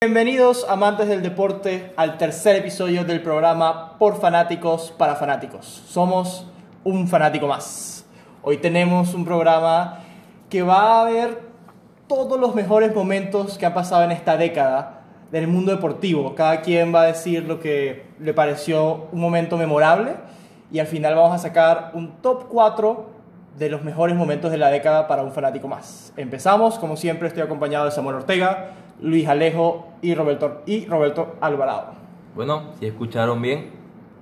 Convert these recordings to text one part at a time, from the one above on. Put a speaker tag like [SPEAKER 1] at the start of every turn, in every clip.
[SPEAKER 1] Bienvenidos amantes del deporte al tercer episodio del programa Por Fanáticos para Fanáticos. Somos un fanático más. Hoy tenemos un programa que va a ver todos los mejores momentos que han pasado en esta década del mundo deportivo. Cada quien va a decir lo que le pareció un momento memorable y al final vamos a sacar un top 4 de los mejores momentos de la década para un fanático más. Empezamos, como siempre estoy acompañado de Samuel Ortega, Luis Alejo y Roberto, y Roberto Alvarado.
[SPEAKER 2] Bueno, si escucharon bien,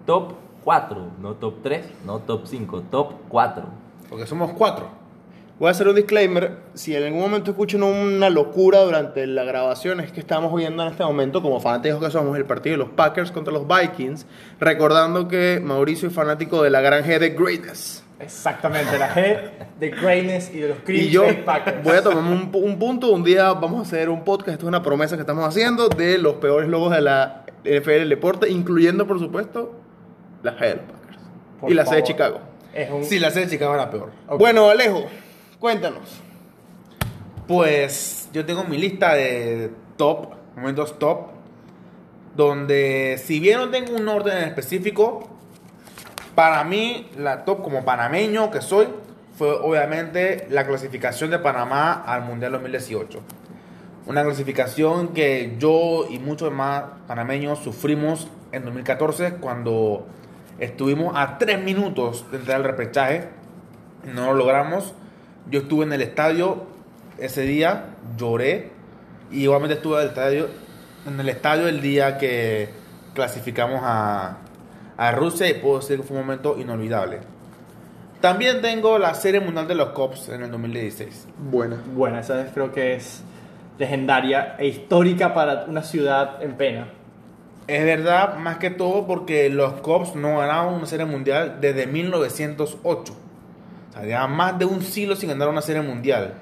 [SPEAKER 2] top 4, no top 3, no top 5, top 4.
[SPEAKER 3] Porque somos cuatro. Voy a hacer un disclaimer. Si en algún momento escuchan una locura durante la grabación, es que estamos viendo en este momento, como fanáticos que somos, el partido de los Packers contra los Vikings. Recordando que Mauricio es fanático de la gran G de Greatness.
[SPEAKER 1] Exactamente, la G de Greatness y de los Green
[SPEAKER 3] Y yo
[SPEAKER 1] Packers.
[SPEAKER 3] voy a tomar un, un punto. Un día vamos a hacer un podcast. Esto es una promesa que estamos haciendo de los peores logos de la NFL del deporte, incluyendo, por supuesto, la G de los Packers
[SPEAKER 1] Por
[SPEAKER 3] y la C de
[SPEAKER 1] favor.
[SPEAKER 3] Chicago.
[SPEAKER 1] Es un-
[SPEAKER 4] Sí, la serie de Chicago era peor.
[SPEAKER 1] Ok.
[SPEAKER 3] Bueno, Alejo, cuéntanos.
[SPEAKER 4] Pues yo tengo mi lista de top, momentos top, donde si bien no tengo un orden en específico, para mí la top como panameño que soy fue obviamente la clasificación de Panamá al Mundial 2018. Una clasificación que yo y muchos más panameños sufrimos en 2014 cuando estuvimos a tres minutos de entrar al repechaje. No lo logramos. Yo estuve en el estadio ese día, lloré. Y igualmente estuve en el estadio, en el, estadio el día que clasificamos a, a Rusia y puedo decir que fue un momento inolvidable. También tengo la Serie Mundial de los Cops en el 2016.
[SPEAKER 3] Buena.
[SPEAKER 1] Buena, esa vez creo que es legendaria e histórica para una ciudad en pena.
[SPEAKER 4] Es verdad, más que todo porque los Cubs no ganaban una serie mundial desde 1908. O más de un siglo sin ganar una serie mundial.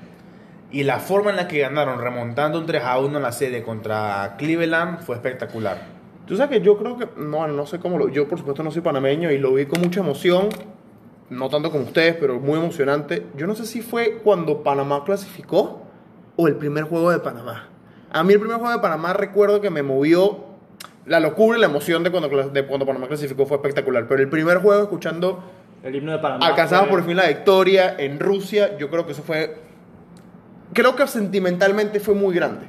[SPEAKER 4] Y la forma en la que ganaron, remontando un 3 a 1 en la serie contra Cleveland, fue espectacular.
[SPEAKER 3] Tú sabes que yo creo que, no, no sé cómo lo, yo por supuesto no soy panameño y lo vi con mucha emoción, no tanto como ustedes, pero muy emocionante. Yo no sé si fue cuando Panamá clasificó o el primer juego de Panamá. A mí el primer juego de Panamá recuerdo que me movió la locura y la emoción de cuando, de cuando Panamá clasificó fue espectacular, pero el primer juego escuchando
[SPEAKER 1] El himno de Panamá.
[SPEAKER 3] alcanzamos
[SPEAKER 1] fue-
[SPEAKER 3] por fin la victoria en Rusia, yo creo que eso fue, creo que sentimentalmente fue muy grande.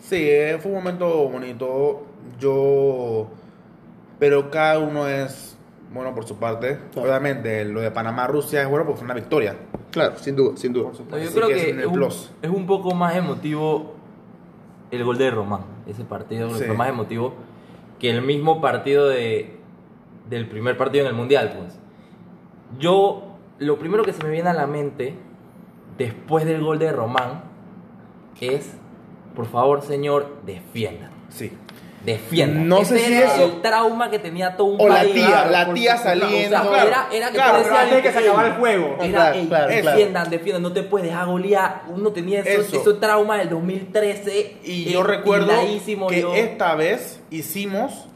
[SPEAKER 4] Sí, eh, fue un momento bonito. Yo. Pero cada uno es bueno por su parte.
[SPEAKER 3] Claro.
[SPEAKER 4] Obviamente, lo de Panamá-Rusia es bueno porque fue una victoria.
[SPEAKER 3] Claro, sin duda, sin duda.
[SPEAKER 2] No, yo
[SPEAKER 4] Así
[SPEAKER 2] creo
[SPEAKER 4] que
[SPEAKER 2] que,
[SPEAKER 4] es un
[SPEAKER 2] es, un,
[SPEAKER 4] plus.
[SPEAKER 2] es un poco más emotivo el gol de Román. Ese partido
[SPEAKER 4] Sí.
[SPEAKER 2] fue más emotivo que el mismo partido de, del primer partido en el Mundial. Pues. Yo, lo primero que se me viene a la mente después del gol de Román es, por favor, señor, defiendan.
[SPEAKER 4] Sí.
[SPEAKER 2] Defiendan.
[SPEAKER 3] No
[SPEAKER 2] Ese
[SPEAKER 3] sé si
[SPEAKER 2] era
[SPEAKER 3] eso-
[SPEAKER 2] el trauma que tenía todo un
[SPEAKER 3] O la
[SPEAKER 2] país.
[SPEAKER 3] tía,
[SPEAKER 2] Claro,
[SPEAKER 3] la
[SPEAKER 2] por
[SPEAKER 3] tía saliendo.
[SPEAKER 2] O sea,
[SPEAKER 3] Claro,
[SPEAKER 2] era, era que
[SPEAKER 4] claro,
[SPEAKER 2] tú
[SPEAKER 1] pero
[SPEAKER 2] decías,
[SPEAKER 1] antes de que se
[SPEAKER 2] "Ey,
[SPEAKER 1] acabara el juego".
[SPEAKER 2] Era,
[SPEAKER 3] Claro,
[SPEAKER 2] "Ey,
[SPEAKER 3] claro, claro.
[SPEAKER 2] defiendan, defiendan, no te puedes dejar golear. Uno tenía esos,
[SPEAKER 4] Eso.
[SPEAKER 2] esos traumas del 2013.
[SPEAKER 4] Y
[SPEAKER 2] eh,
[SPEAKER 4] yo recuerdo que
[SPEAKER 2] yo-
[SPEAKER 4] esta vez hicimos,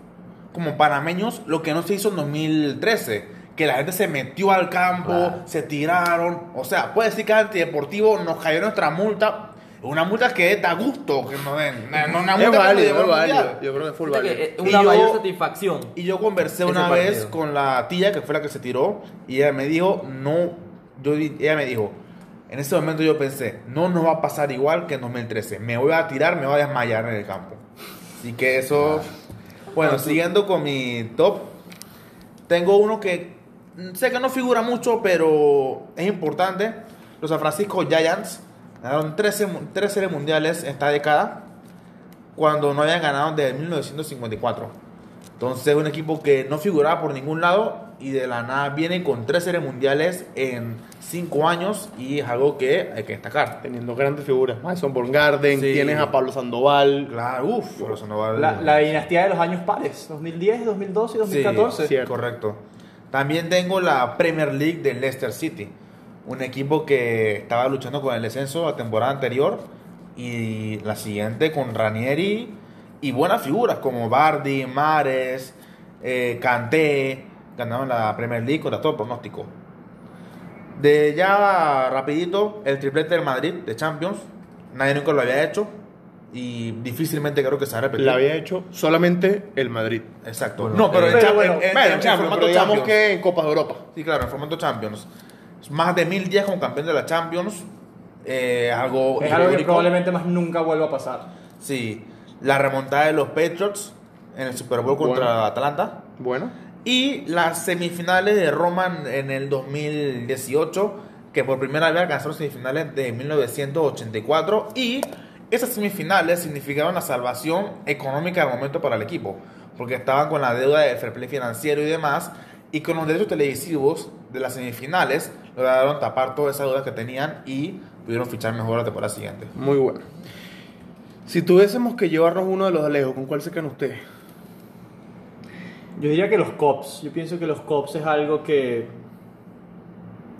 [SPEAKER 4] como panameños, lo que no se hizo en 2013. Que la gente se metió al campo,
[SPEAKER 2] Claro.
[SPEAKER 4] se tiraron. O sea, puede decir que antideportivo nos cayó nuestra multa. Una multa que da gusto que nos den. Una, una
[SPEAKER 3] Es
[SPEAKER 4] multa nos
[SPEAKER 3] válido, es válido. Yo creo que fue
[SPEAKER 2] Fíjate
[SPEAKER 3] válido.
[SPEAKER 4] Y
[SPEAKER 2] una
[SPEAKER 4] yo-
[SPEAKER 2] mayor satisfacción.
[SPEAKER 4] Y yo conversé una
[SPEAKER 2] partido.
[SPEAKER 4] vez con la tía que fue la que se tiró y ella me dijo, no, yo, ella me dijo, en ese momento yo pensé, no nos va a pasar igual que en 2013, me voy a tirar, me voy a desmayar en el campo. Así que eso, bueno, siguiendo con mi top, tengo uno que sé que no figura mucho, pero es importante, los San Francisco Giants ganaron 13, mu- tres series mundiales esta década cuando no habían ganado desde 1954. Entonces, un equipo que no figuraba por ningún lado y de la nada viene con tres series mundiales en cinco años y es algo que hay que destacar.
[SPEAKER 3] Teniendo grandes figuras. Madison Garden,
[SPEAKER 4] Sí.
[SPEAKER 3] tienes a Pablo Sandoval.
[SPEAKER 4] Claro, uff, va
[SPEAKER 1] La, la dinastía de los años pares, 2010, 2012 y 2014.
[SPEAKER 4] Sí, cierto, correcto. También tengo la Premier League de Leicester City, un equipo que estaba luchando con el descenso la temporada anterior y la siguiente con Ranieri y buenas figuras como Bardi, Mares, eh, Kanté, ganaron la Premier League contra todo pronóstico. De ya rapidito, el triplete del Madrid de Champions. Nadie nunca lo había hecho. Y difícilmente creo que se va a repetir.
[SPEAKER 3] La había hecho solamente el Madrid.
[SPEAKER 4] Exacto.
[SPEAKER 2] Bueno,
[SPEAKER 4] no, pero,
[SPEAKER 2] eh,
[SPEAKER 4] en,
[SPEAKER 1] pero
[SPEAKER 4] Champ-
[SPEAKER 1] bueno,
[SPEAKER 4] en- en-
[SPEAKER 3] Bueno,
[SPEAKER 4] en
[SPEAKER 3] Champions,
[SPEAKER 4] formato
[SPEAKER 3] digamos
[SPEAKER 4] Champions.
[SPEAKER 3] que en Copas de Europa.
[SPEAKER 4] Sí, claro, en formato Champions. Más de mil días como campeón de la Champions. eh, algo
[SPEAKER 1] Es algo que probablemente más nunca vuelva a pasar.
[SPEAKER 4] Sí. La remontada de los Patriots en el Super Bowl contra
[SPEAKER 3] Bueno.
[SPEAKER 4] Atlanta.
[SPEAKER 3] Bueno.
[SPEAKER 4] Y las semifinales de Roma en- en el 2018, que por primera vez alcanzaron semifinales de 1984. Y esas semifinales significaban la salvación económica del momento para el equipo, porque estaban con la deuda de fair play financiero y demás. Y con los derechos televisivos de las semifinales, lograron tapar todas esas deudas que tenían y pudieron fichar mejor la temporada siguiente.
[SPEAKER 3] Muy bueno. Si tuviésemos que llevarnos uno de los de lejos, ¿con cuál se quedan ustedes?
[SPEAKER 1] Yo diría que los cops. Yo pienso que los cops es algo que.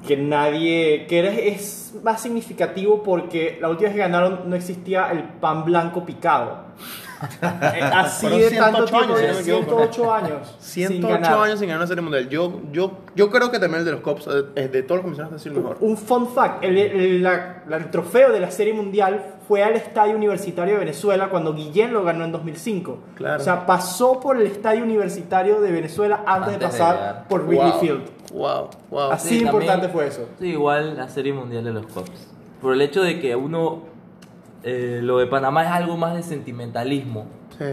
[SPEAKER 1] Que nadie. que es más significativo porque la última vez que ganaron no existía el pan blanco picado. Eh, Así
[SPEAKER 3] Fueron
[SPEAKER 1] de tanto
[SPEAKER 3] 108
[SPEAKER 1] tiempo,
[SPEAKER 3] años, si no me equivoco.
[SPEAKER 1] 108 años. sin
[SPEAKER 3] 108
[SPEAKER 1] ganar.
[SPEAKER 3] años sin ganar una serie mundial. Yo, yo, yo creo que también el de los Cops, eh, de todos los mencionaste, es el mejor.
[SPEAKER 1] Un fun fact: el, el- la- el trofeo de la Serie Mundial fue al Estadio Universitario de Venezuela cuando Guillén lo ganó en 2005.
[SPEAKER 3] Claro.
[SPEAKER 1] O sea, pasó por el Estadio Universitario de Venezuela antes, de
[SPEAKER 2] Antes de
[SPEAKER 1] pasar
[SPEAKER 2] llegar.
[SPEAKER 1] por Wrigley
[SPEAKER 3] Wow.
[SPEAKER 1] Field.
[SPEAKER 3] Wow, wow.
[SPEAKER 1] Así
[SPEAKER 2] Sí,
[SPEAKER 1] de
[SPEAKER 2] también-
[SPEAKER 1] importante fue eso.
[SPEAKER 2] Sí, igual la serie mundial de los Cops. Por el hecho de que uno. eh, lo de Panamá es algo más de sentimentalismo.
[SPEAKER 3] Sí.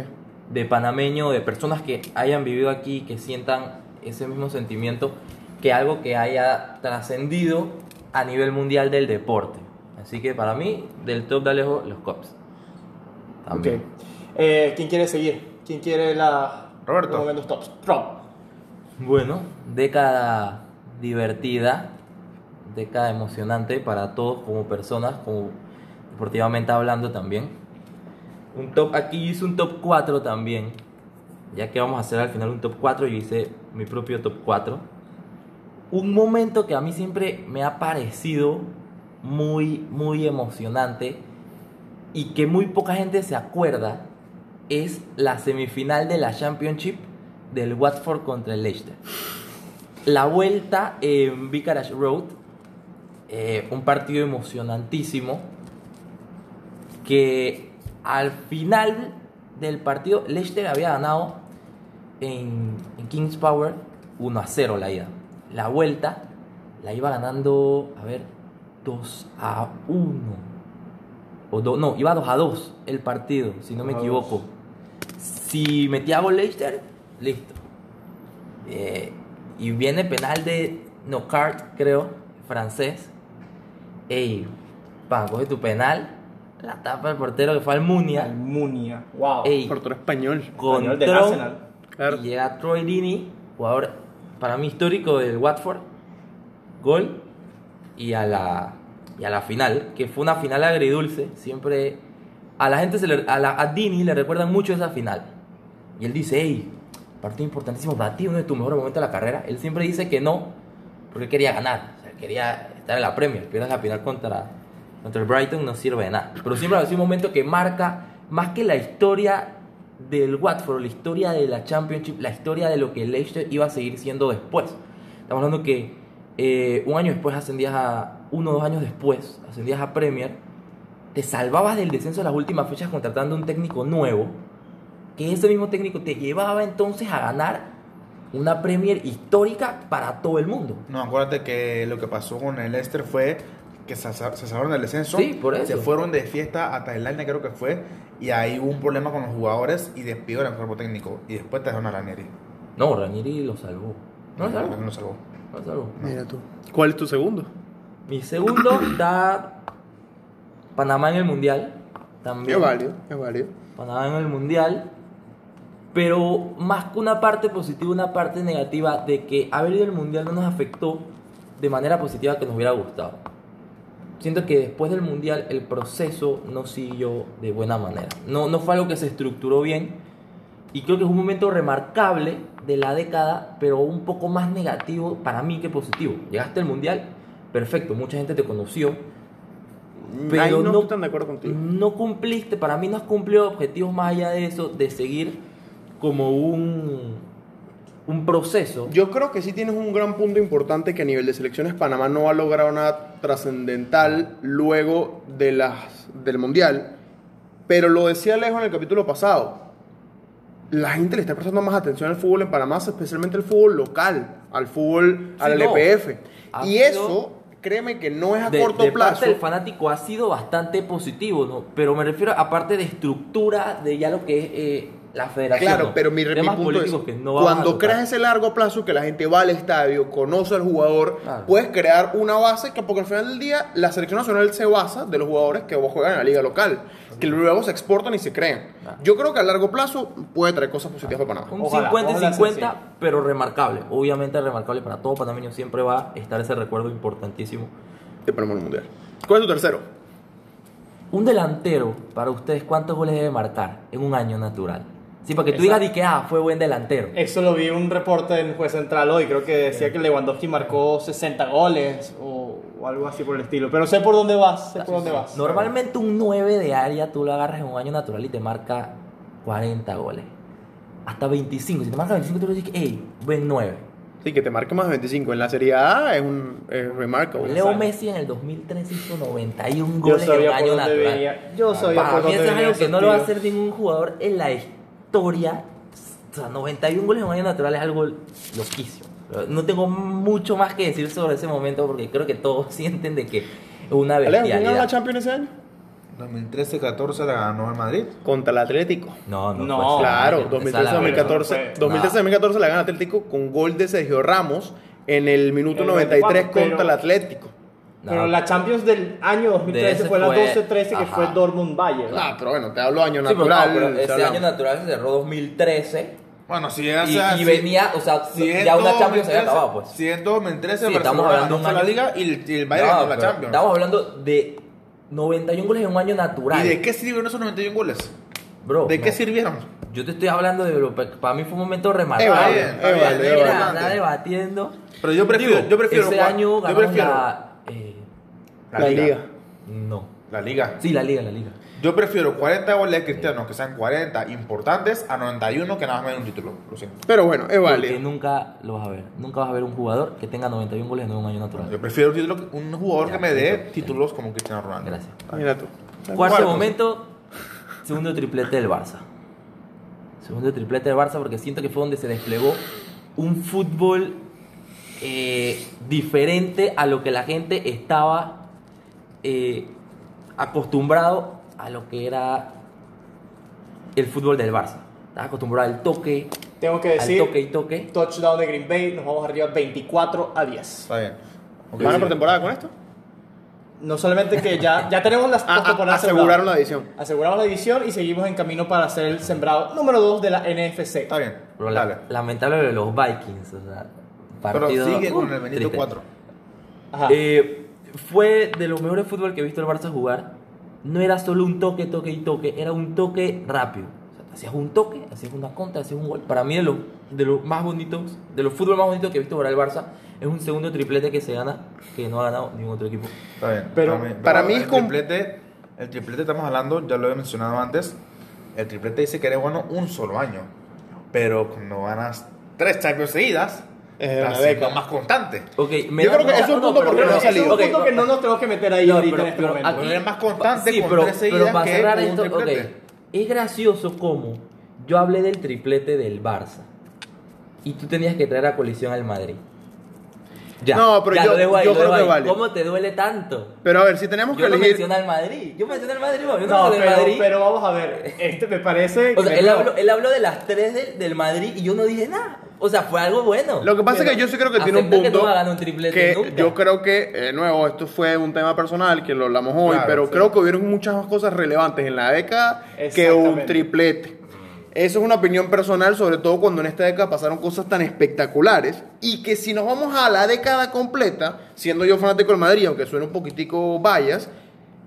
[SPEAKER 2] de panameño, de personas que hayan vivido aquí, que sientan ese mismo sentimiento, que algo que haya trascendido a nivel mundial del deporte. Así que para mí, del top de lejos, los Cops. También.
[SPEAKER 1] Ok. Eh, ¿Quién quiere seguir? ¿Quién quiere la...
[SPEAKER 4] Roberto.
[SPEAKER 1] los momentos tops? Rob.
[SPEAKER 2] Bueno, década divertida, década emocionante para todos como personas, como deportivamente hablando también. Un top, aquí hice un top 4 también, ya que vamos a hacer al final un top 4, yo hice mi propio top 4. Un momento que a mí siempre me ha parecido muy, muy emocionante y que muy poca gente se acuerda es la semifinal de la Championship del Watford contra el Leicester. La vuelta en Vicarage Road, eh, un partido emocionantísimo que al final del partido Leicester había ganado en, en Kings Power 1 a 0 la ida. La vuelta la iba ganando, a ver, 2 a 1. O do- no, iba 2 a 2 el partido, si no me
[SPEAKER 1] 2 a
[SPEAKER 2] equivoco. Si metía gol Leicester, listo. Eh, y viene penal de Knockhart, creo, francés. Ey, pa, coge tu penal, la tapa el portero que fue Almunia.
[SPEAKER 1] Almunia. Wow.
[SPEAKER 2] Ey,
[SPEAKER 3] Portero español.
[SPEAKER 2] con
[SPEAKER 1] Español del Arsenal.
[SPEAKER 3] Claro.
[SPEAKER 2] y llega Troy Deeney, jugador para mí histórico del Watford, gol y a la y a la final, que fue una final agridulce, siempre a la gente se le, a, la, a Deeney le recuerdan mucho esa final. Y él dice, hey, partido importantísimo para uno de tus mejores momentos de la carrera. Él siempre dice que no, porque quería ganar, o sea, quería estar en la Premier, pierdas la final contra, contra el Brighton no sirve de nada. Pero siempre ha sido un momento que marca más que la historia del Watford, la historia de la Championship, la historia de lo que Leicester iba a seguir siendo después. Estamos hablando que eh, un año después ascendías a, uno o dos años después, ascendías a Premier, te salvabas del descenso en las últimas fechas contratando un técnico nuevo, que ese mismo técnico te llevaba entonces a ganar una Premier histórica para todo el mundo.
[SPEAKER 4] No, acuérdate que lo que pasó con el Leicester fue que se, se salvaron del descenso.
[SPEAKER 2] Sí, por eso.
[SPEAKER 4] Se fueron de fiesta a Tailandia, creo que fue. Y ahí hubo un problema con los jugadores y despidieron al cuerpo técnico. Y después te dejaron a Ranieri.
[SPEAKER 2] No, Ranieri lo salvó. No lo salvó.
[SPEAKER 4] No lo salvó.
[SPEAKER 2] No lo salvó.
[SPEAKER 3] Mira tú. ¿Cuál es tu segundo?
[SPEAKER 2] Mi segundo da Panamá en el Mundial. También.
[SPEAKER 3] Es válido, es válido.
[SPEAKER 2] Panamá en el Mundial. Pero más que una parte positiva, una parte negativa de que haber ido al Mundial no nos afectó de manera positiva que nos hubiera gustado. Siento que después del Mundial el proceso no siguió de buena manera. No, no fue algo que se estructuró bien. Y creo que es un momento remarcable de la década, pero un poco más negativo para mí que positivo. Llegaste al Mundial, perfecto, mucha gente te conoció, pero
[SPEAKER 3] Ahí no,
[SPEAKER 2] no,
[SPEAKER 3] estoy tan de acuerdo contigo.
[SPEAKER 2] no cumpliste, para mí no has cumplido objetivos más allá de eso, de seguir como un, un proceso.
[SPEAKER 3] Yo creo que sí tienes un gran punto importante que a nivel de selecciones Panamá no ha logrado nada trascendental luego de las, del Mundial. Pero lo decía Alejo en el capítulo pasado. La gente le está prestando más atención al fútbol en Panamá, especialmente al fútbol local, al fútbol, al
[SPEAKER 2] no.
[SPEAKER 3] LPF.
[SPEAKER 2] Ha
[SPEAKER 3] Y eso, créeme que no es a
[SPEAKER 2] de,
[SPEAKER 3] corto
[SPEAKER 2] de
[SPEAKER 3] plazo.
[SPEAKER 2] parte del fanático ha sido bastante positivo, ¿no? Pero me refiero a parte de estructura de ya lo que es eh, la federación.
[SPEAKER 3] Claro,
[SPEAKER 2] ¿no?
[SPEAKER 3] pero mi, mi punto es,
[SPEAKER 2] que no
[SPEAKER 3] cuando creas ese largo plazo que la gente va al estadio, conoce al jugador,
[SPEAKER 2] Claro.
[SPEAKER 3] puedes crear una base que porque al final del día la selección nacional se basa de los jugadores que juegan en la liga local, que luego se exportan y se crean.
[SPEAKER 2] Claro.
[SPEAKER 3] Yo creo que a largo plazo puede traer cosas positivas para Panamá.
[SPEAKER 2] Un
[SPEAKER 1] Ojalá,
[SPEAKER 2] 50 y
[SPEAKER 1] ojalá sea
[SPEAKER 2] 50,
[SPEAKER 1] así.
[SPEAKER 2] pero remarcable. Obviamente remarcable para todo panameño. Siempre va a estar ese recuerdo importantísimo.
[SPEAKER 3] de Panamá en el Mundial. ¿Cuál es tu tercero?
[SPEAKER 2] Un delantero, para ustedes, ¿cuántos goles debe marcar en un año natural? Sí, para que tú digas di que ah, fue buen delantero.
[SPEAKER 1] Eso lo vi en un reporte en Juez Central hoy. Creo que decía que Lewandowski marcó 60 goles o, o algo así por el estilo. Pero sé por dónde vas. Sé por dónde vas.
[SPEAKER 2] Normalmente un 9 de área tú lo agarras en un año natural y te marca 40 goles. Hasta 25. Si te marca 25 tú le dices, hey, buen 9.
[SPEAKER 3] Sí, que te marque más de 25. En la Serie A es un es remarkable.
[SPEAKER 2] Leo. Messi en el 2003 hizo 91
[SPEAKER 1] Yo
[SPEAKER 2] goles en un año natural.
[SPEAKER 1] venía. Yo sabía por dónde
[SPEAKER 2] eso es
[SPEAKER 1] venía
[SPEAKER 2] algo que
[SPEAKER 1] ese
[SPEAKER 2] no lo va a hacer ningún jugador en la historia. O sea, 91 goles en un año natural es algo loquísimo. No tengo mucho más que decir sobre ese momento porque creo que todos sienten de que es una
[SPEAKER 3] Alejo, ¿quién ganó la
[SPEAKER 2] bestialidad.
[SPEAKER 3] Champions ese año?
[SPEAKER 4] 2013-14 la ganó el Madrid.
[SPEAKER 3] Contra el Atlético.
[SPEAKER 2] No, no,
[SPEAKER 1] No,
[SPEAKER 2] puede ser.
[SPEAKER 3] Claro,
[SPEAKER 2] Esa la-
[SPEAKER 3] 2013-2014
[SPEAKER 1] No.
[SPEAKER 3] 2013-2014 la gana Atlético con gol de Sergio Ramos en el minuto
[SPEAKER 1] El
[SPEAKER 3] 93
[SPEAKER 1] 24, pero-
[SPEAKER 3] contra el Atlético.
[SPEAKER 2] No.
[SPEAKER 1] Pero la Champions del año 2013
[SPEAKER 2] ese
[SPEAKER 1] fue la
[SPEAKER 2] fue-
[SPEAKER 1] 12-13 que
[SPEAKER 2] ajá.
[SPEAKER 1] fue Dortmund Bayern.
[SPEAKER 3] Ah, pero bueno, te hablo año
[SPEAKER 2] Sí, pero no,
[SPEAKER 3] natural.
[SPEAKER 2] pero ese año natural se cerró 2013
[SPEAKER 4] Bueno, si es
[SPEAKER 2] y,
[SPEAKER 4] así-
[SPEAKER 2] y venía, o sea,
[SPEAKER 4] si
[SPEAKER 2] ya una
[SPEAKER 4] 2013,
[SPEAKER 2] Champions se había acabado, pues.
[SPEAKER 4] Si es 2013,
[SPEAKER 2] Sí, estamos hablando de
[SPEAKER 4] la Liga y el, y el Bayern
[SPEAKER 2] No,
[SPEAKER 4] ganó la Champions.
[SPEAKER 2] Estamos hablando de 91 goles en un año natural.
[SPEAKER 4] ¿Y de qué sirvieron esos 91 goles?
[SPEAKER 2] Bro,
[SPEAKER 4] ¿De qué sirvieron?
[SPEAKER 2] Yo te estoy hablando de lo para mí fue un momento remarcable.
[SPEAKER 3] Eh, eh,
[SPEAKER 4] está
[SPEAKER 3] eh,
[SPEAKER 2] anda debatiendo.
[SPEAKER 4] Pero yo prefiero,
[SPEAKER 2] Digo,
[SPEAKER 4] yo prefiero
[SPEAKER 2] ese año
[SPEAKER 4] yo
[SPEAKER 2] ganamos
[SPEAKER 4] prefiero
[SPEAKER 2] la eh,
[SPEAKER 4] la,
[SPEAKER 3] La
[SPEAKER 4] liga.
[SPEAKER 3] liga.
[SPEAKER 2] no.
[SPEAKER 4] La liga.
[SPEAKER 2] Sí, la liga, la liga.
[SPEAKER 4] Yo prefiero 40 goles de Cristiano que sean 40 importantes a 91 que nada más me den un título. Lo siento.
[SPEAKER 3] Pero bueno, es
[SPEAKER 2] Porque
[SPEAKER 3] válido.
[SPEAKER 2] nunca lo vas a ver. Nunca vas a ver un jugador que tenga 91 goles en un año natural.
[SPEAKER 4] Yo prefiero un, título, un jugador
[SPEAKER 2] Ya,
[SPEAKER 4] que me dé títulos como Cristiano Ronaldo.
[SPEAKER 2] Gracias.
[SPEAKER 3] Mira tú.
[SPEAKER 2] Cuarto
[SPEAKER 4] Cuarto.
[SPEAKER 2] momento, segundo triplete del Barça. Segundo triplete del Barça porque siento que fue donde se desplegó un fútbol eh, diferente a lo que la gente estaba eh, acostumbrado a lo que era el fútbol del Barça. Estaba acostumbrado al toque,
[SPEAKER 1] Tengo que
[SPEAKER 2] al
[SPEAKER 1] decir,
[SPEAKER 2] toque y toque.
[SPEAKER 1] touchdown de Green Bay, nos vamos arriba 24 a 10.
[SPEAKER 4] Está bien.
[SPEAKER 3] ¿Van a por temporada con esto?
[SPEAKER 1] No solamente que ya, ya tenemos las postemporadas
[SPEAKER 3] aseguraron la edición.
[SPEAKER 1] Aseguramos la edición y seguimos en camino para ser el sembrado número 2 de la NFC.
[SPEAKER 4] Está bien.
[SPEAKER 2] Pero la- lamentable lo de los Vikings. O sea,
[SPEAKER 4] Pero
[SPEAKER 2] partido,
[SPEAKER 4] sigue
[SPEAKER 2] uh,
[SPEAKER 4] con el Benito
[SPEAKER 2] triste.
[SPEAKER 4] 4.
[SPEAKER 1] Ajá.
[SPEAKER 2] Eh, fue de los mejores fútbol que he visto el Barça jugar. No era solo un toque, toque y toque, era un toque rápido. O sea, hacías un toque, hacías una contra, hacías un gol. Para mí, de los de los más bonitos, de los fútbol más bonitos que he visto jugar el Barça, es un segundo triplete que se gana, que no ha ganado ningún otro equipo.
[SPEAKER 4] Está bien.
[SPEAKER 1] Pero
[SPEAKER 3] para mí
[SPEAKER 4] el
[SPEAKER 3] es com-
[SPEAKER 4] triplete, el triplete estamos hablando, ya lo he mencionado antes. El triplete dice que eres bueno un solo año. Pero cuando ganas tres Champions seguidas, Estás
[SPEAKER 3] una década.
[SPEAKER 4] más constante.
[SPEAKER 2] Me
[SPEAKER 3] Yo
[SPEAKER 2] da-
[SPEAKER 3] creo que
[SPEAKER 2] no,
[SPEAKER 3] eso es un
[SPEAKER 2] no,
[SPEAKER 3] punto
[SPEAKER 2] pero-
[SPEAKER 3] porque no ha
[SPEAKER 1] es punto que no nos tenemos que meter ahí
[SPEAKER 2] No,
[SPEAKER 1] ahorita
[SPEAKER 2] pero-
[SPEAKER 1] en este
[SPEAKER 2] pero
[SPEAKER 1] momento.
[SPEAKER 2] aquí-
[SPEAKER 4] Eres más constante
[SPEAKER 2] sí,
[SPEAKER 4] con
[SPEAKER 2] pero,
[SPEAKER 4] tres
[SPEAKER 2] pero
[SPEAKER 4] seguidas
[SPEAKER 2] para
[SPEAKER 4] que
[SPEAKER 2] cerrar
[SPEAKER 4] con un
[SPEAKER 2] esto, ok,
[SPEAKER 4] triplete.
[SPEAKER 2] es gracioso como yo hablé del triplete del Barça y tú tenías que traer a colisión al Madrid. Ya,
[SPEAKER 3] No, pero
[SPEAKER 2] ya,
[SPEAKER 3] yo-
[SPEAKER 2] lo dejo ahí,
[SPEAKER 3] yo
[SPEAKER 2] lo
[SPEAKER 3] creo
[SPEAKER 2] dejo
[SPEAKER 3] que
[SPEAKER 2] ahí.
[SPEAKER 3] vale.
[SPEAKER 2] ¿Cómo te duele tanto?
[SPEAKER 3] Pero a ver, si tenemos que
[SPEAKER 2] Yo no
[SPEAKER 3] elegir.
[SPEAKER 2] mencioné al Madrid. Yo mencioné al Madrid, yo no,
[SPEAKER 1] No, pero,
[SPEAKER 2] Madrid.
[SPEAKER 1] pero vamos a ver. Este me parece.
[SPEAKER 2] o sea, él habló, él habló de las tres del, del Madrid y yo no dije nada. O sea, fue algo bueno.
[SPEAKER 3] Lo que pasa es que yo sí creo que tiene un
[SPEAKER 2] Acepta que
[SPEAKER 3] punto.
[SPEAKER 2] no ganar un triplete
[SPEAKER 3] que
[SPEAKER 2] nunca.
[SPEAKER 3] yo creo que, de nuevo, esto fue un tema personal que lo hablamos hoy,
[SPEAKER 4] Claro,
[SPEAKER 3] pero
[SPEAKER 4] sí.
[SPEAKER 3] creo que hubieron muchas más cosas relevantes en la década que un triplete. Eso es una opinión personal, sobre todo cuando en esta década pasaron cosas tan espectaculares y que si nos vamos a la década completa, siendo yo fanático del Madrid, aunque suene un poquitico vallas,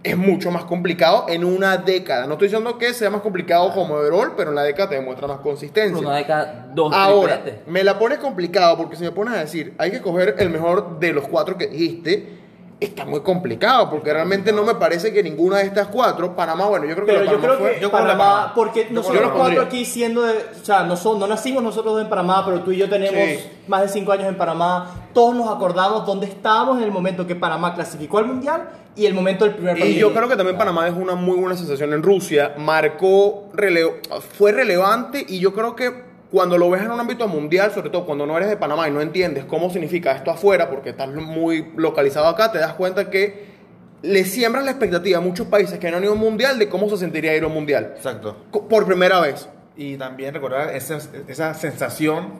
[SPEAKER 3] es mucho más complicado en una década. No estoy diciendo que sea más complicado como overall, pero en la década te demuestra más consistencia.
[SPEAKER 2] Una de cada dos
[SPEAKER 3] Ahora, me la pones complicado porque si me pones a decir, hay que coger el mejor de los cuatro que dijiste, está muy complicado, porque realmente no me parece que ninguna de estas cuatro, Panamá, bueno, yo creo que
[SPEAKER 1] Pero yo creo
[SPEAKER 3] fue-
[SPEAKER 1] que
[SPEAKER 4] yo
[SPEAKER 1] Panamá,
[SPEAKER 4] Panamá.
[SPEAKER 1] porque nosotros
[SPEAKER 3] la
[SPEAKER 1] cuatro aquí siendo de, o sea, no, son, no nacimos nosotros en Panamá, pero tú y yo tenemos
[SPEAKER 3] Sí.
[SPEAKER 1] más de cinco años en Panamá, todos nos acordamos dónde estábamos en el momento que Panamá clasificó al Mundial y el momento del primer
[SPEAKER 3] Y
[SPEAKER 1] partido.
[SPEAKER 3] yo creo que también Panamá es una muy buena sensación en Rusia, marcó, rele- fue relevante y yo creo que cuando lo ves en un ámbito mundial, sobre todo cuando no eres de Panamá y no entiendes cómo significa esto afuera, porque estás muy localizado acá, te das cuenta que le siembras la expectativa a muchos países que no han ido a un mundial de cómo se sentiría ir a un mundial.
[SPEAKER 4] Exacto.
[SPEAKER 3] Por primera vez.
[SPEAKER 4] Y también recordar esa, esa sensación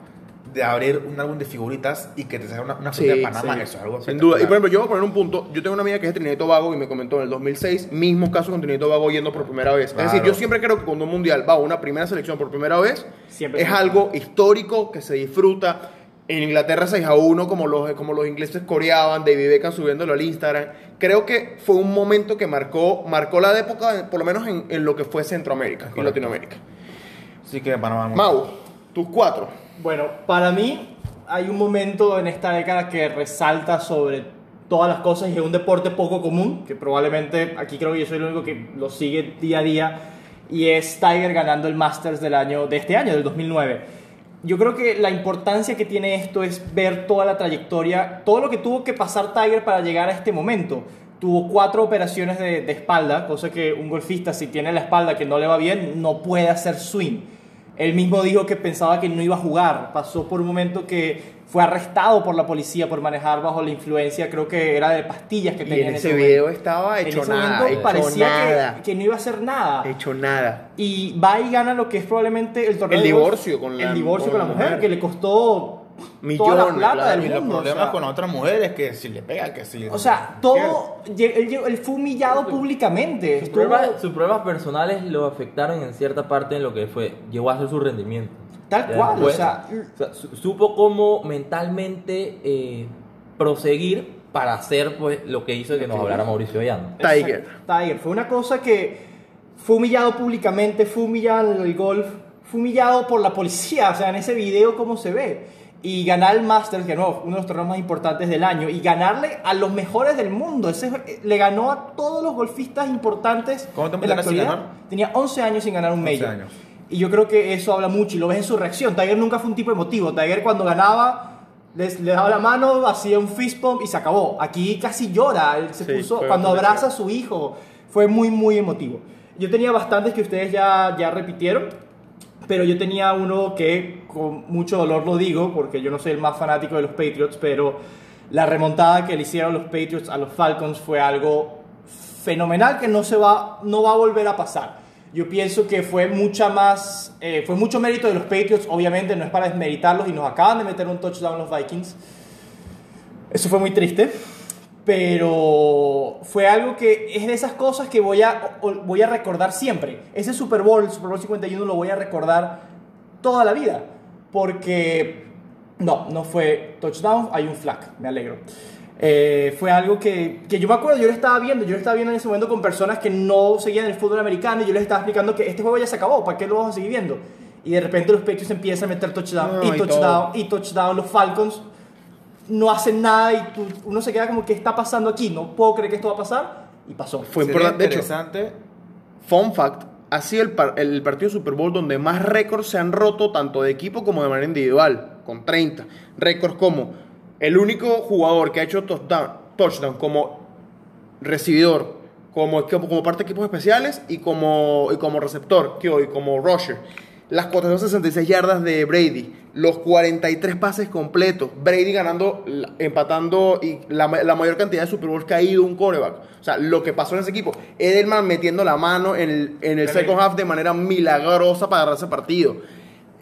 [SPEAKER 4] de abrir un álbum de figuritas y que te salga una, una
[SPEAKER 3] Sí,
[SPEAKER 4] de Panamá.
[SPEAKER 3] sí.
[SPEAKER 4] Eso es algo
[SPEAKER 3] Sin duda. Y por ejemplo, yo voy a poner un punto. Yo tengo una amiga que es de Trinidad y Tobago y me comentó en el 2006, mismo caso con Trinidad y Tobago yendo por primera vez. Es decir, yo siempre creo que cuando un mundial va a una primera selección por primera vez,
[SPEAKER 1] Siempre
[SPEAKER 3] es algo histórico que se disfruta. En Inglaterra 6 a 1, como los, como los ingleses coreaban, David Beckham subiéndolo al Instagram. Creo que fue un momento que marcó, marcó la época, por lo menos en, en lo que fue Centroamérica y. Latinoamérica.
[SPEAKER 4] Así que Panamá.
[SPEAKER 3] Mau, tus cuatro.
[SPEAKER 1] Bueno, para mí hay un momento en esta década que resalta sobre todas las cosas y es un deporte poco común, que probablemente aquí creo que yo soy el único que lo sigue día a día, y es Tiger ganando el Masters del año, de este año, del 2009. Yo creo que la importancia que tiene esto es ver toda la trayectoria, todo lo que tuvo que pasar Tiger para llegar a este momento. Tuvo cuatro operaciones de, de espalda, cosa que un golfista si tiene la espalda que no le va bien, no puede hacer swing. Él mismo dijo que pensaba que no iba a jugar. Pasó por un momento que fue arrestado por la policía por manejar bajo la influencia, creo que era de pastillas que
[SPEAKER 3] Y
[SPEAKER 1] tenía
[SPEAKER 3] en ese
[SPEAKER 1] momento.
[SPEAKER 3] video estaba
[SPEAKER 1] En
[SPEAKER 3] hecho
[SPEAKER 1] ese
[SPEAKER 3] nada.
[SPEAKER 1] momento
[SPEAKER 3] Hecho
[SPEAKER 1] parecía
[SPEAKER 3] nada.
[SPEAKER 1] que, que no iba a hacer nada.
[SPEAKER 3] Hecho nada.
[SPEAKER 1] Y va y gana lo que es probablemente el torneo
[SPEAKER 3] El
[SPEAKER 1] de golf,
[SPEAKER 3] divorcio con la-
[SPEAKER 1] el divorcio con la
[SPEAKER 3] con la
[SPEAKER 1] mujer,
[SPEAKER 3] mujer.
[SPEAKER 1] que le costó toda la
[SPEAKER 3] Millones,
[SPEAKER 1] plata
[SPEAKER 3] claro,
[SPEAKER 1] del
[SPEAKER 4] Y los
[SPEAKER 1] mundo. o
[SPEAKER 4] problemas
[SPEAKER 1] sea,
[SPEAKER 4] con otras mujeres, que si le pega, que si.
[SPEAKER 1] o sea, todo. Él, él fue humillado públicamente.
[SPEAKER 2] Sus problemas personales lo afectaron en cierta parte en lo que fue, llegó a ser su rendimiento.
[SPEAKER 1] Tal
[SPEAKER 2] Ya
[SPEAKER 1] cual, o
[SPEAKER 2] después,
[SPEAKER 1] sea,
[SPEAKER 2] o sea, su- supo cómo mentalmente eh, proseguir para hacer pues lo que hizo que nos hablara Mauricio Ollando.
[SPEAKER 3] Tiger.
[SPEAKER 1] Tiger. Fue una cosa que fue humillado públicamente, fue humillado en el golf, fue humillado por la policía, o sea, en ese video cómo se ve. Y ganar el Masters, que no, uno de los torneos más importantes del año, y ganarle a los mejores del mundo. Ese, le ganó a todos los golfistas importantes
[SPEAKER 4] ¿Cuánto
[SPEAKER 1] en la
[SPEAKER 4] tiempo tenía?
[SPEAKER 1] Tenía 11 años sin ganar un
[SPEAKER 4] 11
[SPEAKER 1] Major.
[SPEAKER 4] años.
[SPEAKER 1] Y yo creo que eso habla mucho y lo ves en su reacción. Tiger nunca fue un tipo emotivo. Tiger cuando ganaba les, le daba la mano, hacía un fist bump y se acabó. Aquí casi llora. Él se
[SPEAKER 3] Sí,
[SPEAKER 1] puso cuando abraza a su hijo. Fue muy, muy emotivo. Yo tenía bastantes que ustedes ya, ya repitieron. Pero yo tenía uno que con mucho dolor lo digo, porque yo no soy el más fanático de los Patriots, pero la remontada que le hicieron los Patriots a los Falcons fue algo fenomenal que no, se va, no va a volver a pasar. Yo pienso que fue mucha más, eh, fue mucho mérito de los Patriots, obviamente no es para desmeritarlos y nos acaban de meter un touchdown los Vikings. Eso fue muy triste, pero fue algo que es de esas cosas que voy a, voy a recordar siempre. Ese Super Bowl, el Super Bowl 51, lo voy a recordar toda la vida, porque no, no fue touchdown, hay un flag, me alegro. Eh, fue algo que, que yo me acuerdo, yo lo estaba viendo, yo lo estaba viendo en ese momento con personas que no seguían el fútbol americano y yo les estaba explicando que este juego ya se acabó, ¿para qué lo vamos a seguir viendo? Y de repente los Patriots empiezan a meter touchdown
[SPEAKER 3] No,
[SPEAKER 1] y
[SPEAKER 3] y
[SPEAKER 1] touchdown
[SPEAKER 3] todo.
[SPEAKER 1] y touchdown, los Falcons no hacen nada y tú- uno se queda como, ¿qué está pasando aquí? No puedo creer que esto va a pasar y pasó.
[SPEAKER 3] Fue importante. De hecho,
[SPEAKER 4] interesante.
[SPEAKER 3] fun fact, sido el, par- el partido Super Bowl donde más récords se han roto tanto de equipo como de manera individual, con 30. Récords como el único jugador que ha hecho touchdown, touchdown como recibidor, como, como parte de equipos especiales y como, y como receptor, que hoy como rusher. Las 466 yardas de Brady, los 43 pases completos, Brady ganando, empatando y la, la mayor cantidad de Super Bowls que ha ido un coreback. O sea, lo que pasó en ese equipo. Edelman metiendo la mano en el, en el second half de manera milagrosa para agarrar ese partido.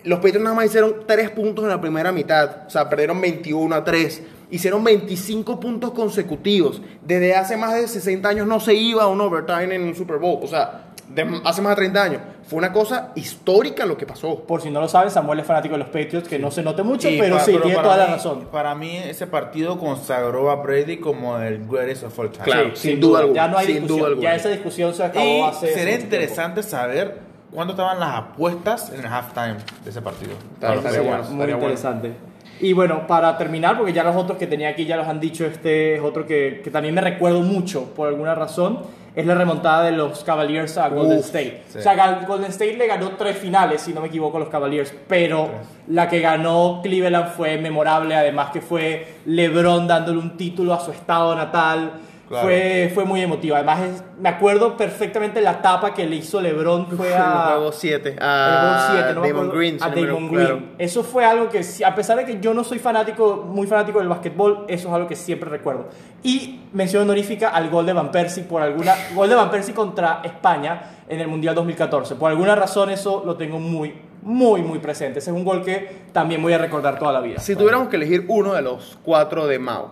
[SPEAKER 3] Los Patriots nada más hicieron 3 puntos en la primera mitad. O sea, perdieron 21 a 3. Hicieron 25 puntos consecutivos. Desde hace más de 60 años no se iba a un overtime en un Super Bowl. O sea, de- hace más de 30 años. Fue una cosa histórica lo que pasó.
[SPEAKER 1] Por si no lo saben, Samuel es fanático de los Patriots, que no se note mucho,
[SPEAKER 4] Y
[SPEAKER 1] pero
[SPEAKER 4] pa-
[SPEAKER 1] sí,
[SPEAKER 4] pero
[SPEAKER 1] tiene
[SPEAKER 4] para
[SPEAKER 1] toda la
[SPEAKER 4] mí-
[SPEAKER 1] razón.
[SPEAKER 4] Para mí, ese partido consagró a Brady como el greatest of all time.
[SPEAKER 3] Claro.
[SPEAKER 1] Sí,
[SPEAKER 3] sin duda alguna,
[SPEAKER 1] Ya no hay
[SPEAKER 3] sin
[SPEAKER 1] discusión.
[SPEAKER 3] duda alguna.
[SPEAKER 1] Ya esa discusión se acabó
[SPEAKER 4] Y
[SPEAKER 1] hace.
[SPEAKER 4] sería interesante saber cuándo estaban las apuestas en el halftime de ese partido.
[SPEAKER 3] Estaría
[SPEAKER 1] tiempo.
[SPEAKER 3] bueno,
[SPEAKER 1] Muy
[SPEAKER 3] estaría bueno.
[SPEAKER 1] interesante. Y bueno, para terminar, porque ya los otros que tenía aquí ya los han dicho, este es otro que, que también me recuerdo mucho por alguna razón, es la remontada de los Cavaliers a Golden
[SPEAKER 3] Uf,
[SPEAKER 1] State.
[SPEAKER 4] sí.
[SPEAKER 1] O sea, Golden State le ganó tres finales, si no me equivoco, a los Cavaliers, pero la que ganó Cleveland fue memorable, además que fue LeBron dándole un título a su estado natal.
[SPEAKER 4] Claro.
[SPEAKER 1] Fue, fue muy emotivo. Además, es- me acuerdo perfectamente la tapa que le hizo LeBron fue a...
[SPEAKER 3] El juego 7.
[SPEAKER 1] El
[SPEAKER 3] A
[SPEAKER 1] juego siete, no me
[SPEAKER 3] Damon Green.
[SPEAKER 1] a Damon Green. Eso fue algo que, a pesar de que yo no soy fanático, muy fanático del básquetbol, eso es algo que siempre recuerdo. Y mención honorífica al gol de Van Persie por alguna gol de Van Persie contra España en el Mundial 2014. Por alguna razón eso lo tengo muy, muy, muy presente. Ese es un gol que también voy a recordar toda la vida.
[SPEAKER 3] Si tuviéramos que elegir uno de los cuatro de Mao.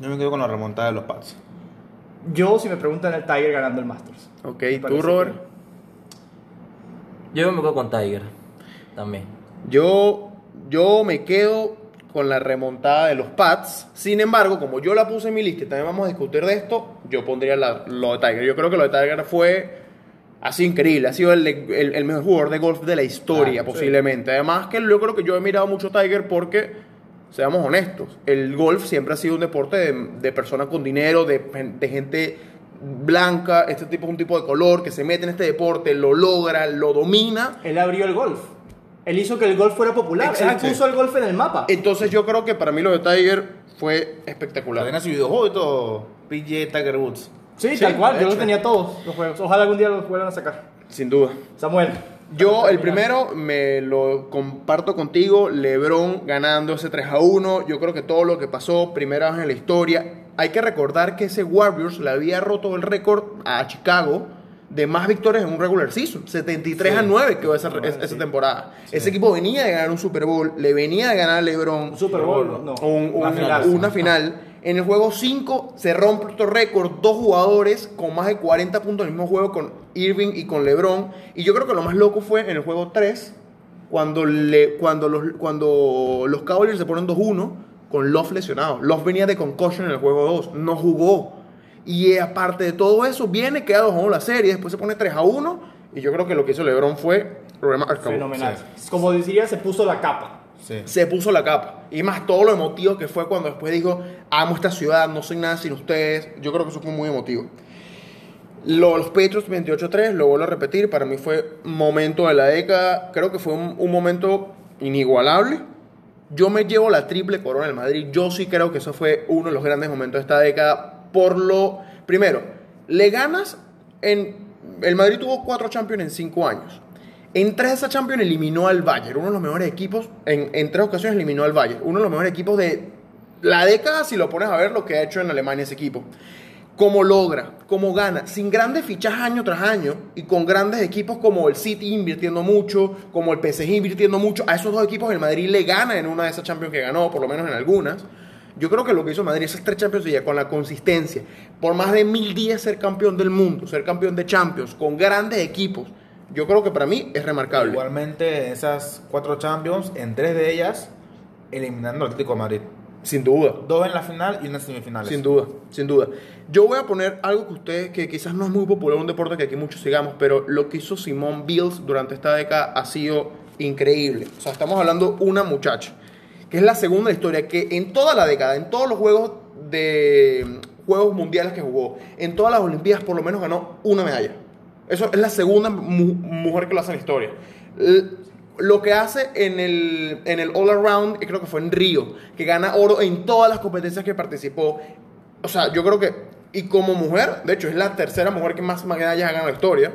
[SPEAKER 4] Yo me quedo con la remontada de los Pats.
[SPEAKER 1] Yo, si me preguntan, el Tiger ganando el Masters.
[SPEAKER 3] Ok, tú, Robert.
[SPEAKER 2] Yo me quedo con Tiger. También.
[SPEAKER 3] Yo, yo me quedo con la remontada de los Pats. Sin embargo, como yo la puse en mi lista y también vamos a discutir de esto, yo pondría la- lo de Tiger. Yo creo que lo de Tiger fue así increíble. Ha sido el, el- el mejor jugador de golf de la historia,
[SPEAKER 1] Ah, sí.
[SPEAKER 3] posiblemente. Además, que yo creo que yo he mirado mucho Tiger porque, seamos honestos, el golf siempre ha sido un deporte de, de personas con dinero, de, de gente blanca. Este tipo es un tipo de color que se mete en este deporte, lo logra, lo domina.
[SPEAKER 1] Él abrió el golf. Él hizo que el golf fuera popular.
[SPEAKER 3] Exacto.
[SPEAKER 1] Él puso el golf en el mapa.
[SPEAKER 3] Entonces yo creo que para mí lo de Tiger fue espectacular.
[SPEAKER 4] Tiene su videojuego y todo. PJ Tiger Woods.
[SPEAKER 1] Sí,
[SPEAKER 3] Sí,
[SPEAKER 1] tal cual. Yo los
[SPEAKER 3] hecho.
[SPEAKER 1] tenía todos los juegos. Ojalá algún día los vuelvan a sacar.
[SPEAKER 3] Sin duda.
[SPEAKER 1] Samuel.
[SPEAKER 3] Yo el primero me lo comparto contigo, LeBron ganando ese 3 a 1. Yo creo que todo lo que pasó, primera vez en la historia. Hay que recordar que ese Warriors le había roto el récord a Chicago de más victorias en un regular season. 73 a 9 quedó esa, esa- esa temporada. Ese equipo venía de ganar un Super Bowl, le venía de ganar a LeBron
[SPEAKER 1] Un Super Bowl, no.
[SPEAKER 3] un-
[SPEAKER 1] Una
[SPEAKER 3] un-
[SPEAKER 1] final.
[SPEAKER 3] una final. En el juego 5 se rompe otro récord, dos jugadores con más de 40 puntos en el mismo juego con Irving y con LeBron. Y yo creo que lo más loco fue en el juego 3, cuando, le, cuando, los, cuando los Cavaliers se ponen 2-1 con Love lesionado. Love venía de concussion en el juego 2, no jugó. Y aparte de todo eso, viene, queda 2-1 la serie, después se pone 3-1. Y yo creo que lo que hizo LeBron fue remarkable.
[SPEAKER 1] Fenomenal. Como diría, se puso la capa.
[SPEAKER 3] Se puso la capa. Y más todo lo emotivo que fue cuando después dijo, amo esta ciudad, no soy nada sin ustedes. Yo creo que eso fue muy emotivo. Lo- los Patriots 28-3, lo vuelvo a repetir, para mí fue momento de la década, creo que fue un, un momento inigualable. Yo me llevo la triple corona del Madrid, yo sí creo que eso fue uno de los grandes momentos de esta década, por lo... Primero, le ganas en... El Madrid tuvo cuatro Champions en cinco años. En tres de esas Champions eliminó al Bayern, uno de los mejores equipos, en, en tres ocasiones eliminó al Bayern, uno de los mejores equipos de la década, si lo pones a ver lo que ha hecho en Alemania ese equipo. Cómo logra, cómo gana, sin grandes fichas año tras año y con grandes equipos como el City invirtiendo mucho, como el PSG invirtiendo mucho. A esos dos equipos el Madrid le gana en una de esas Champions que ganó, por lo menos en algunas. Yo creo que lo que hizo Madrid, esas tres Champions ya con la consistencia, por más de mil días ser campeón del mundo, ser campeón de Champions, con grandes equipos, yo creo que para mí es remarcable.
[SPEAKER 4] Igualmente, esas cuatro Champions, en tres de ellas, eliminando al Atlético de Madrid.
[SPEAKER 3] Sin duda.
[SPEAKER 4] Dos en la final y una en semifinales.
[SPEAKER 3] Sin duda, sin duda. Yo voy a poner algo que ustedes, que quizás no es muy popular, un deporte que aquí muchos sigamos, pero lo que hizo Simone Bills durante esta década ha sido increíble. O sea, estamos hablando una muchacha, que es la segunda historia, que en toda la década, en todos los juegos de juegos mundiales que jugó, en todas las Olimpiadas por lo menos ganó una medalla. Eso es la segunda mu- mujer que lo hace en la historia. L- lo que hace en el, en el All Around, creo que fue en Río, que gana oro en todas las competencias que participó. O sea, yo creo que, y como mujer, de hecho es la tercera mujer que más medallas ha ganado en la historia,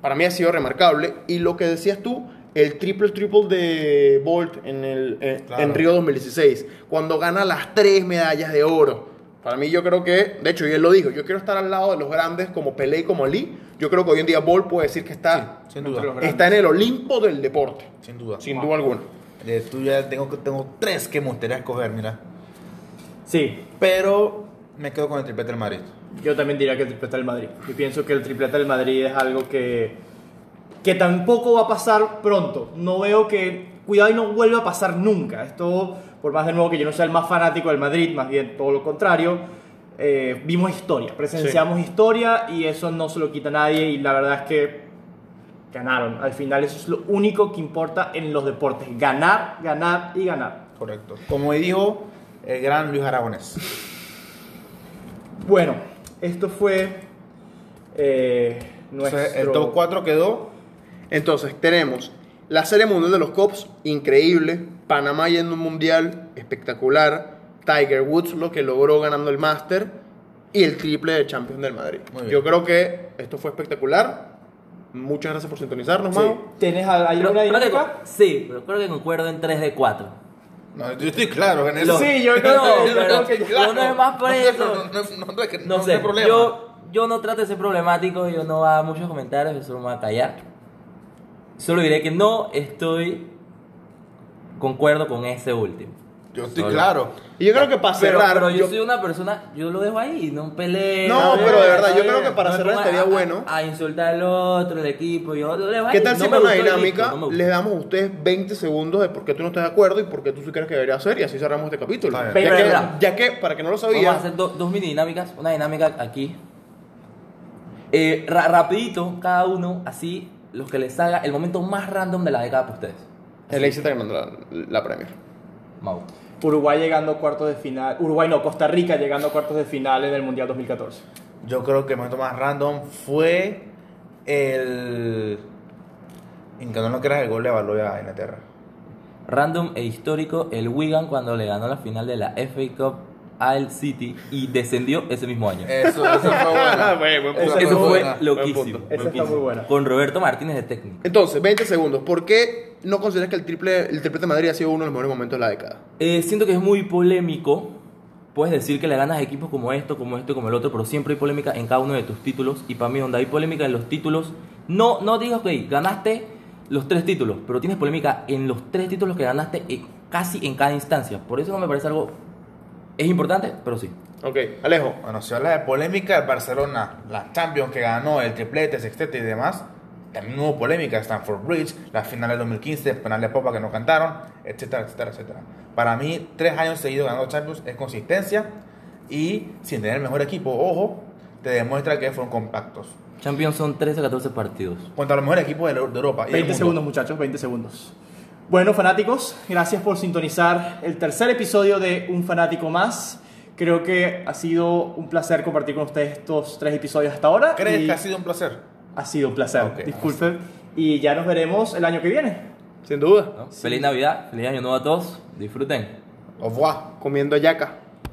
[SPEAKER 3] para mí ha sido remarcable. Y lo que decías tú, el triple triple de Bolt en, el, en,
[SPEAKER 4] Claro.
[SPEAKER 3] en Río 2016, cuando gana las tres medallas de oro. Para mí yo creo que, de hecho, y él lo dijo, yo quiero estar al lado de los grandes como Pelé y como Ali. Yo creo que hoy en día Bolt puede decir que está,
[SPEAKER 4] Sin duda.
[SPEAKER 3] está en el Olimpo del deporte,
[SPEAKER 4] Sin duda.
[SPEAKER 3] sin duda alguna.
[SPEAKER 4] Tú ya tengo, tengo tres que me gustaría escoger, mira.
[SPEAKER 1] Sí,
[SPEAKER 4] Pero me quedo con el triplete del Madrid.
[SPEAKER 1] yo también diría que el triplete del Madrid. Yo pienso que el triplete del Madrid es algo que, que tampoco va a pasar pronto. No veo que, cuidado y no vuelva a pasar nunca. Esto, por más de nuevo que yo no sea el más fanático del Madrid, más bien todo lo contrario, eh, vimos historia, presenciamos historia y eso no se lo quita a nadie y la verdad es que ganaron. Al final eso es lo único que importa en los deportes. Ganar, ganar y ganar.
[SPEAKER 4] Correcto. Como dijo el gran Luis Aragonés.
[SPEAKER 1] Bueno, esto fue eh, nuestro...
[SPEAKER 4] Entonces, el top 4 quedó.
[SPEAKER 3] Entonces, tenemos la Serie Mundial de los Cops, increíble. Panamá yendo un mundial, espectacular. Tiger Woods, lo que logró ganando el Master. Y el triple de Champions del Madrid. Yo creo que esto fue espectacular. Muchas gracias por sintonizarnos,
[SPEAKER 1] Sí.
[SPEAKER 3] Mau.
[SPEAKER 1] ¿Tienes alguna
[SPEAKER 2] Pero creo que
[SPEAKER 1] dinámica?
[SPEAKER 2] sí, pero creo que concuerdo en 3 de 4.
[SPEAKER 4] No, yo estoy claro en eso.
[SPEAKER 1] Sí, yo creo que- yo creo que ya-
[SPEAKER 2] no, no es más por
[SPEAKER 4] No,
[SPEAKER 2] eso.
[SPEAKER 4] No, no, no, no, no,
[SPEAKER 2] No
[SPEAKER 4] no
[SPEAKER 2] sé,
[SPEAKER 4] problema.
[SPEAKER 2] yo, yo no trato de ser problemático, yo no hago muchos comentarios, yo solo me voy a callar. Solo diré que no estoy concuerdo con ese último.
[SPEAKER 4] Yo estoy
[SPEAKER 2] Solo.
[SPEAKER 4] claro.
[SPEAKER 3] Y yo creo que para
[SPEAKER 2] Pero,
[SPEAKER 3] cerrar.
[SPEAKER 2] pero yo,
[SPEAKER 3] yo-
[SPEAKER 2] soy una persona, yo lo dejo ahí, no pelee.
[SPEAKER 3] No,
[SPEAKER 2] no
[SPEAKER 3] pero de verdad, yo creo que para
[SPEAKER 2] No me
[SPEAKER 3] cerrar estaría
[SPEAKER 2] a-
[SPEAKER 3] bueno.
[SPEAKER 2] A, insultar al otro, el equipo, yo lo dejo ahí.
[SPEAKER 3] ¿Qué tal
[SPEAKER 2] no
[SPEAKER 3] si
[SPEAKER 2] me
[SPEAKER 3] para una
[SPEAKER 2] gustó
[SPEAKER 3] dinámica
[SPEAKER 2] no me
[SPEAKER 3] les damos a ustedes 20 segundos de por qué tú no estás de acuerdo y por qué tú sí crees que debería hacer y así cerramos este capítulo?
[SPEAKER 4] Está
[SPEAKER 3] Ya que,
[SPEAKER 2] Pero, pero,
[SPEAKER 3] ya que, para que no lo
[SPEAKER 2] Vamos a hacer do- dos mini dinámicas. Una dinámica aquí. Eh, ra- rapidito, cada uno, así, los que les salga el momento más random de la década para ustedes.
[SPEAKER 3] el éxito está ganando la, la Premier.
[SPEAKER 2] Mau.
[SPEAKER 1] Uruguay llegando a cuartos de final. Uruguay no, Costa Rica llegando a cuartos de final en el Mundial 2014.
[SPEAKER 4] Yo creo que el momento más random fue el. En que no lo creas el gol de Baloya a Inglaterra.
[SPEAKER 2] Random e histórico, el Wigan cuando le ganó la final de la FA Cup al City y descendió ese mismo año.
[SPEAKER 4] Eso, eso fue bueno.
[SPEAKER 3] Buen- buen
[SPEAKER 1] Eso
[SPEAKER 3] punto.
[SPEAKER 2] Eso fue
[SPEAKER 4] buena.
[SPEAKER 2] loquísimo.
[SPEAKER 3] Buen punto.
[SPEAKER 1] Esa está muy buena.
[SPEAKER 2] Con Roberto Martínez de técnico.
[SPEAKER 3] Entonces, 20 segundos. ¿Por qué no consideras que el triple, el triplete de Madrid ha sido uno de los mejores momentos de la década?
[SPEAKER 2] Eh, siento que es muy polémico. Puedes decir que le ganas a equipos como esto, como este, como el otro, pero siempre hay polémica en cada uno de tus títulos. Y para mí, donde hay polémica en los títulos, no, no digas que ganaste los tres títulos, pero tienes polémica en los tres títulos que ganaste eh, casi en cada instancia. Por eso no me parece algo. Es importante, pero sí.
[SPEAKER 3] Ok, Alejo.
[SPEAKER 4] Bueno, si habla de polémica, el Barcelona, la Champions que ganó, el triplete, sextete y demás, también hubo polémica. Stanford Bridge, la final del 2015, penal de Popa que no cantaron, etcétera, etcétera, etcétera. Para mí, tres años seguidos ganando Champions es consistencia y sin tener el mejor equipo, ojo, te demuestra que fueron compactos.
[SPEAKER 2] Champions son 13 14 partidos.
[SPEAKER 4] Contra los mejores equipos de, de Europa. y del
[SPEAKER 1] 20
[SPEAKER 4] mundo.
[SPEAKER 1] segundos, muchachos, 20 segundos. Bueno, fanáticos, gracias por sintonizar el tercer episodio de Un Fanático Más. Creo que ha sido un placer compartir con ustedes estos tres episodios hasta ahora.
[SPEAKER 4] ¿Crees que ha sido un placer?
[SPEAKER 1] ha sido un placer,
[SPEAKER 4] Ok,
[SPEAKER 1] disculpen. Y ya nos veremos el año que viene.
[SPEAKER 3] Sin duda.
[SPEAKER 2] ¿no? Feliz Navidad, feliz año nuevo a todos. Disfruten.
[SPEAKER 4] Au revoir.
[SPEAKER 3] Comiendo yaca.